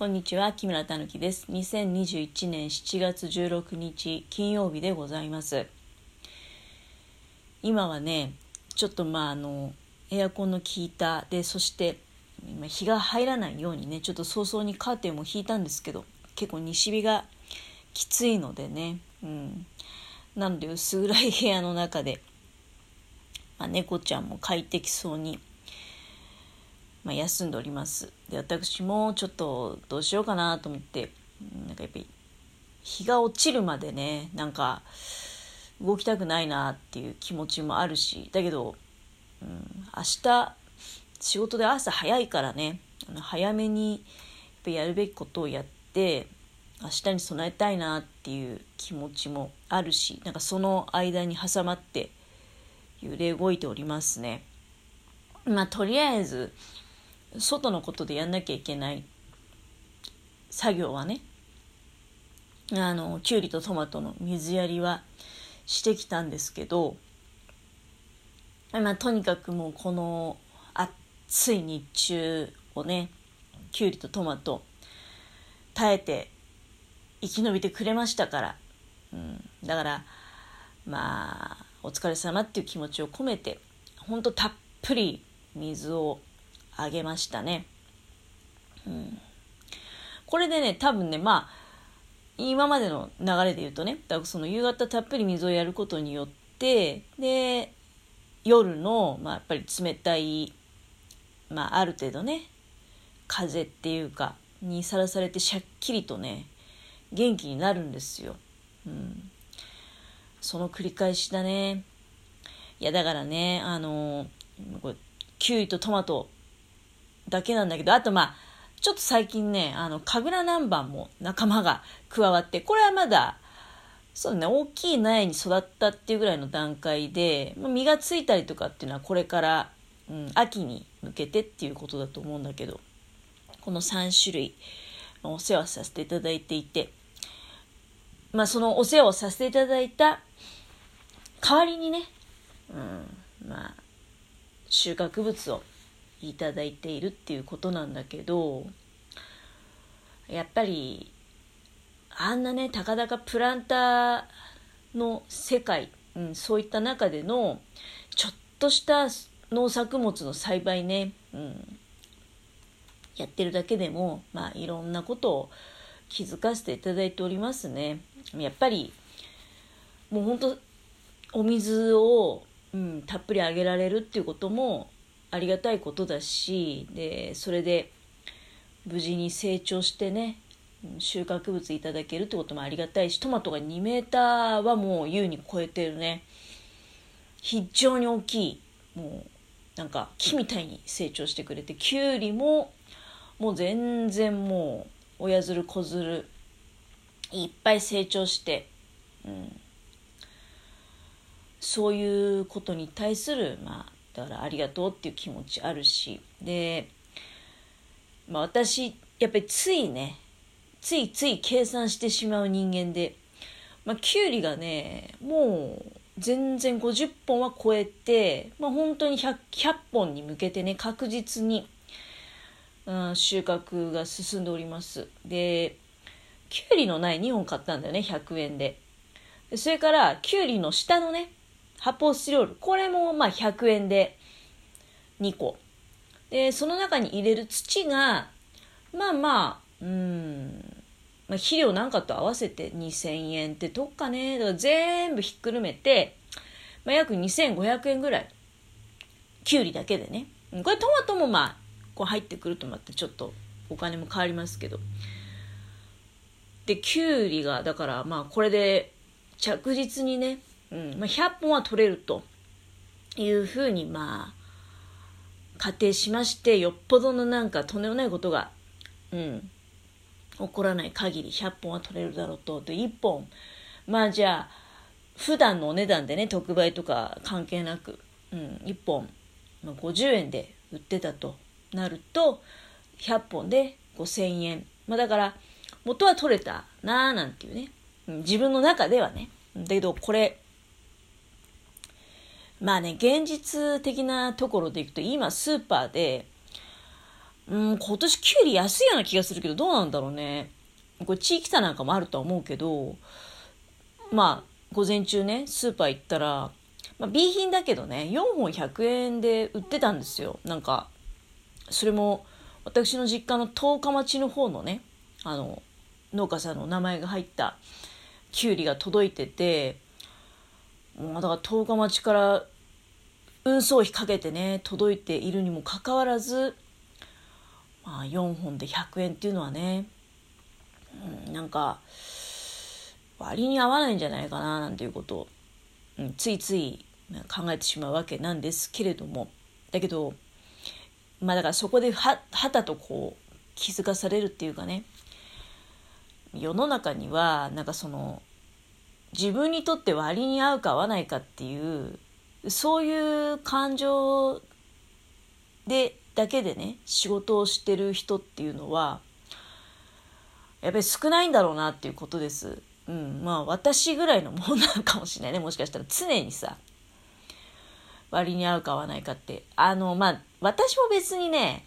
こんにちは木村たぬきです。2021年7月16日金曜日でございます。今はねちょっとまああのエアコンの効いた。でそして今日が入らないようにねちょっと早々にカーテンも引いたんですけど結構西日がきついのでねうん。なので薄暗い部屋の中で、まあ、猫ちゃんも快適そうにまあ、休んでおりますで私もちょっとどうしようかなと思ってなんかやっぱり日が落ちるまでねなんか動きたくないなっていう気持ちもあるしだけど、うん、明日仕事で朝早いからね早めにやっぱやるべきことをやって明日に備えたいなっていう気持ちもあるしなんかその間に挟まって揺れ動いておりますね。まあとりあえず外のことでやんなきゃいけない作業はねあのきゅうりとトマトの水やりはしてきたんですけど、まあ、とにかくもうこの暑い日中をねきゅうりとトマト耐えて生き延びてくれましたから、うん、だからまあお疲れ様っていう気持ちを込めてほんとたっぷり水をあげましたね。うん、これでね多分ねまあ今までの流れで言うとねだからその夕方たっぷり水をやることによってで夜の、まあ、やっぱり冷たい、まあ、ある程度ね風っていうかにさらされてしゃっきりとね元気になるんですよ。うん、その繰り返しだね。いやだからねあのこれキュウリとトマトだけなんだけど、あとまあ、ちょっと最近ね、あの、神楽南蛮も仲間が加わって、これはまだ、そうね、大きい苗に育ったっていうぐらいの段階で、まあ、実がついたりとかっていうのはこれから、うん、秋に向けてっていうことだと思うんだけど、この3種類、お世話させていただいていて、まあそのお世話をさせていただいた代わりにね、うん、まあ、収穫物をいただいているっていうことなんだけどやっぱりあんなねたかだかプランターの世界、うん、そういった中でのちょっとした農作物の栽培ね、うん、やってるだけでも、まあ、いろんなことを気づかせていただいておりますね。やっぱりもうほんとお水を、うん、たっぷりあげられるっていうこともありがたいことだしでそれで無事に成長してね収穫物いただけるってこともありがたいしトマトが2メーターはもう優に超えてるね。非常に大きい。もうなんか木みたいに成長してくれてきゅうりももう全然もう親づる子づるいっぱい成長して、うん、そういうことに対するまあだからありがとうっていう気持ちあるし。で、まあ、私やっぱりついねついつい計算してしまう人間で、まあ、きゅうりがねもう全然50本は超えて、まあ、本当に 100, 100本に向けてね確実に、うん、収穫が進んでおります。できゅうりの苗2本買ったんだよね100円で。でそれからきゅうりの下のね発泡スチロール。これもまあ100円で2個。で、その中に入れる土が、まあまあ、うん、まあ、肥料なんかと合わせて2000円ってとっかね。だから全部ひっくるめて、まあ、約2500円ぐらい。きゅうりだけでね。これトマトもまあ、こう入ってくるとまたちょっとお金も変わりますけど。で、きゅうりが、だからまあこれで着実にね、うん。まあ、100本は取れるというふうにまあ仮定しましてよっぽどのなんかとんでもないことが、うん、起こらない限り100本は取れるだろうと。で1本まあじゃあ普段のお値段でね特売とか関係なく、うん、1本、まあ、50円で売ってたとなると100本で5000円、まあ、だから元は取れたなーなんていうね、うん、自分の中ではね。だけどこれまあね、現実的なところでいくと、今スーパーで、うん今年きゅうり安いような気がするけどどうなんだろうね。これ地域差なんかもあるとは思うけどまあ午前中ねスーパー行ったら、まあ、B 品だけどね4本100円で売ってたんですよ。なんかそれも私の実家の十日町の方のねあの農家さんの名前が入ったきゅうりが届いててもうだから十日町から運送費かけてね届いているにもかかわらず、まあ、4本で100円っていうのはね、うん、なんか割に合わないんじゃないかななんていうことを、うん、ついつい考えてしまうわけなんですけれども。だけどまあだからそこではたとこう気づかされるっていうかね世の中にはなんかその自分にとって割に合うか合わないかっていうそういう感情でだけでね仕事をしてる人っていうのはやっぱり少ないんだろうなっていうことです。うん、まあ私ぐらいのもんなのかもしれないねもしかしたら常にさ割に合うか合わないかってあのまあ私も別にね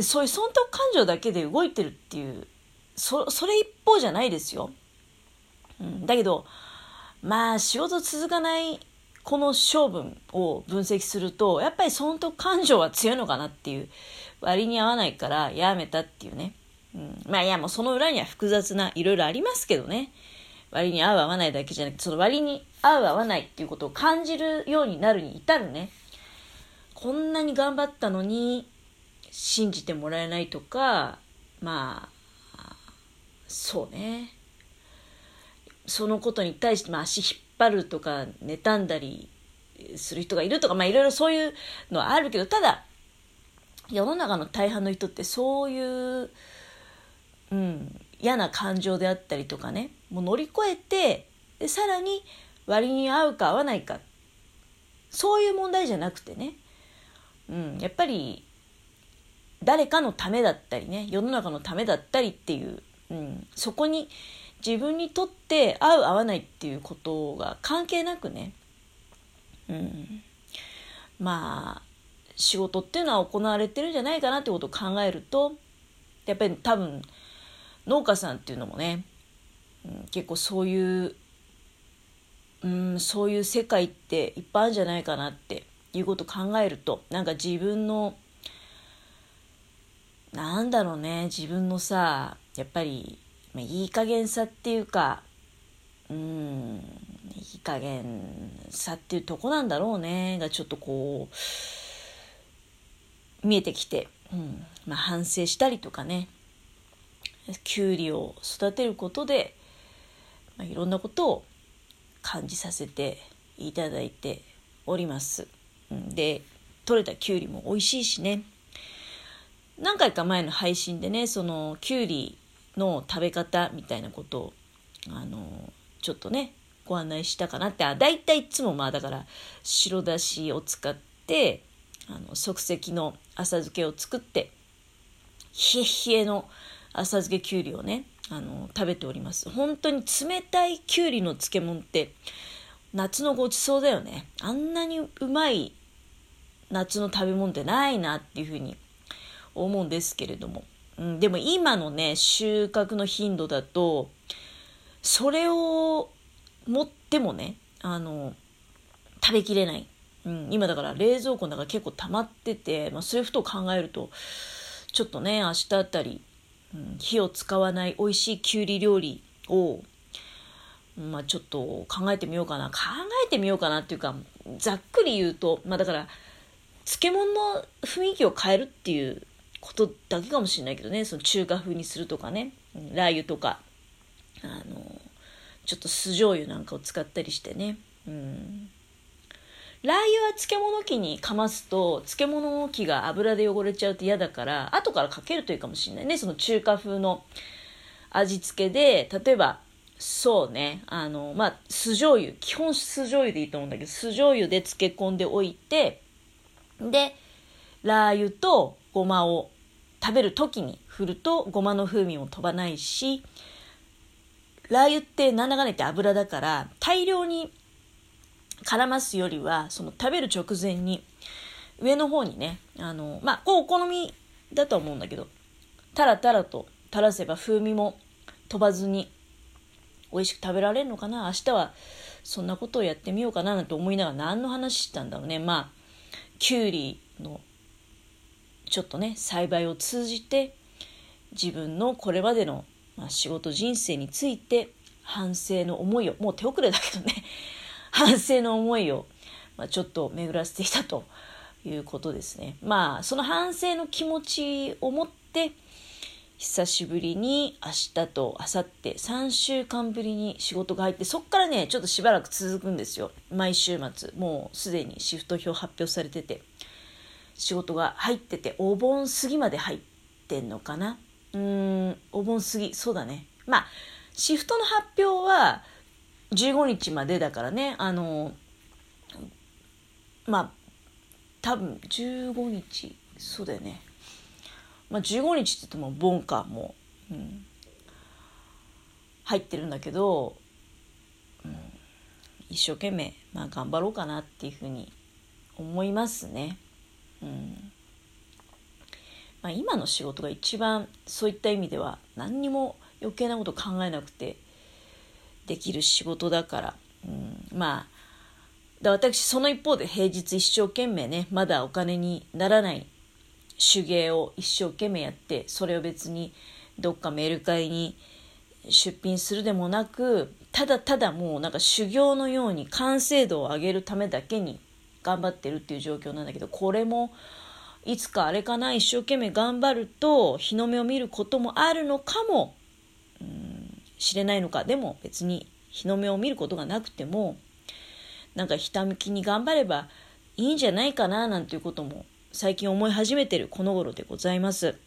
そういう損得感情だけで動いてるっていうそそれ一方じゃないですよ。だけどまあ仕事続かないこの性分を分析するとやっぱり損得感情は強いのかなっていう割に合わないからやめたっていうね、うん、まあいやもうその裏には複雑ないろいろありますけどね。割に合う合わないだけじゃなくてその割に合う合わないっていうことを感じるようになるに至るね。こんなに頑張ったのに信じてもらえないとかまあそうね。そのことに対して、まあ、足引っ張るとか妬んだりする人がいるとか、まあ、いろいろそういうのはあるけどただ世の中の大半の人ってそういう、うん、嫌な感情であったりとかねもう乗り越えてでさらに割に合うか合わないか。そういう問題じゃなくてね、うん、やっぱり誰かのためだったりね世の中のためだったりっていう、うん、そこに自分にとって合う合わないっていうことが関係なくね、うん、まあ仕事っていうのは行われてるんじゃないかなってことを考えるとやっぱり多分農家さんっていうのもね、うん、結構そういう、うん、そういう世界っていっぱいあるんじゃないかなっていうことを考えるとなんか自分のなんだろうね自分のさやっぱりまあ、いい加減さっていうかうんいい加減さっていうとこなんだろうねがちょっとこう見えてきて、うんまあ、反省したりとかねきゅうりを育てることで、まあ、いろんなことを感じさせていただいております。で取れたきゅうりも美味しいしね何回か前の配信でねそのきゅうりの食べ方みたいなことをあのちょっとねご案内したかなって。あ大体いつもまあだから白だしを使ってあの即席の浅漬けを作って冷え冷えの浅漬けきゅうりをねあの食べております。本当に冷たいきゅうりの漬物って夏のごちそうだよね。あんなにうまい夏の食べ物ってないなっていうふうに思うんですけれども。うん、でも今のね収穫の頻度だとそれを持ってもねあの食べきれない、うん、今だから冷蔵庫の中結構溜まってて、まあ、そういうことを考えるとちょっとね明日あたり、うん、火を使わない美味しいきゅうり料理をまあちょっと考えてみようかな。考えてみようかなっていうかざっくり言うとまあだから漬物の雰囲気を変えるっていうことだけかもしれないけどね。その中華風にするとかね。うんラー油とか。あのちょっと酢醤油なんかを使ったりしてね。うん。ラー油は漬物機にかますと漬物機が油で汚れちゃうと嫌だから後からかけるといいかもしれないね。その中華風の味付けで例えばそうね。あのまあ酢醤油。基本酢醤油でいいと思うんだけど酢醤油で漬け込んでおいてでラー油とごまを食べる時に振るとごまの風味も飛ばないしラー油ってなんだかんだ言って油だから大量に絡ますよりはその食べる直前に上の方にねあのまあこうお好みだと思うんだけどタラタラと垂らせば風味も飛ばずに美味しく食べられるのかな？明日はそんなことをやってみようかななんて思いながら何の話したんだろうね。まあきゅうりのちょっとね栽培を通じて自分のこれまでの、ま、仕事人生について反省の思いをもう手遅れだけどね 反省の思いを、ま、ちょっと巡らせていたということですね。まあその反省の気持ちを持って久しぶりに明日と明後日3週間ぶりに仕事が入ってそっからねちょっとしばらく続くんですよ。毎週末もうすでにシフト表発表されてて。仕事が入っててお盆過ぎまで入ってんのかな？うんお盆過ぎそうだね。まあシフトの発表は15日までだからね。あのまあ多分15日そうだよね。まあ、15日って言ってもボンカも、うん、入ってるんだけど、うん、一生懸命、まあ、頑張ろうかなっていうふうに思いますね。まあ、今の仕事が一番そういった意味では何にも余計なこと考えなくてできる仕事だから、うん、まあ私その一方で平日一生懸命ねまだお金にならない手芸を一生懸命やってそれを別にどっかメールカリに出品するでもなくただただもうなんか修行のように完成度を上げるためだけに頑張ってるっていう状況なんだけどこれもいつかあれかな一生懸命頑張ると日の目を見ることもあるのかもうん知れないのかでも別に日の目を見ることがなくてもなんかひたむきに頑張ればいいんじゃないかななんていうことも最近思い始めてるこの頃でございます。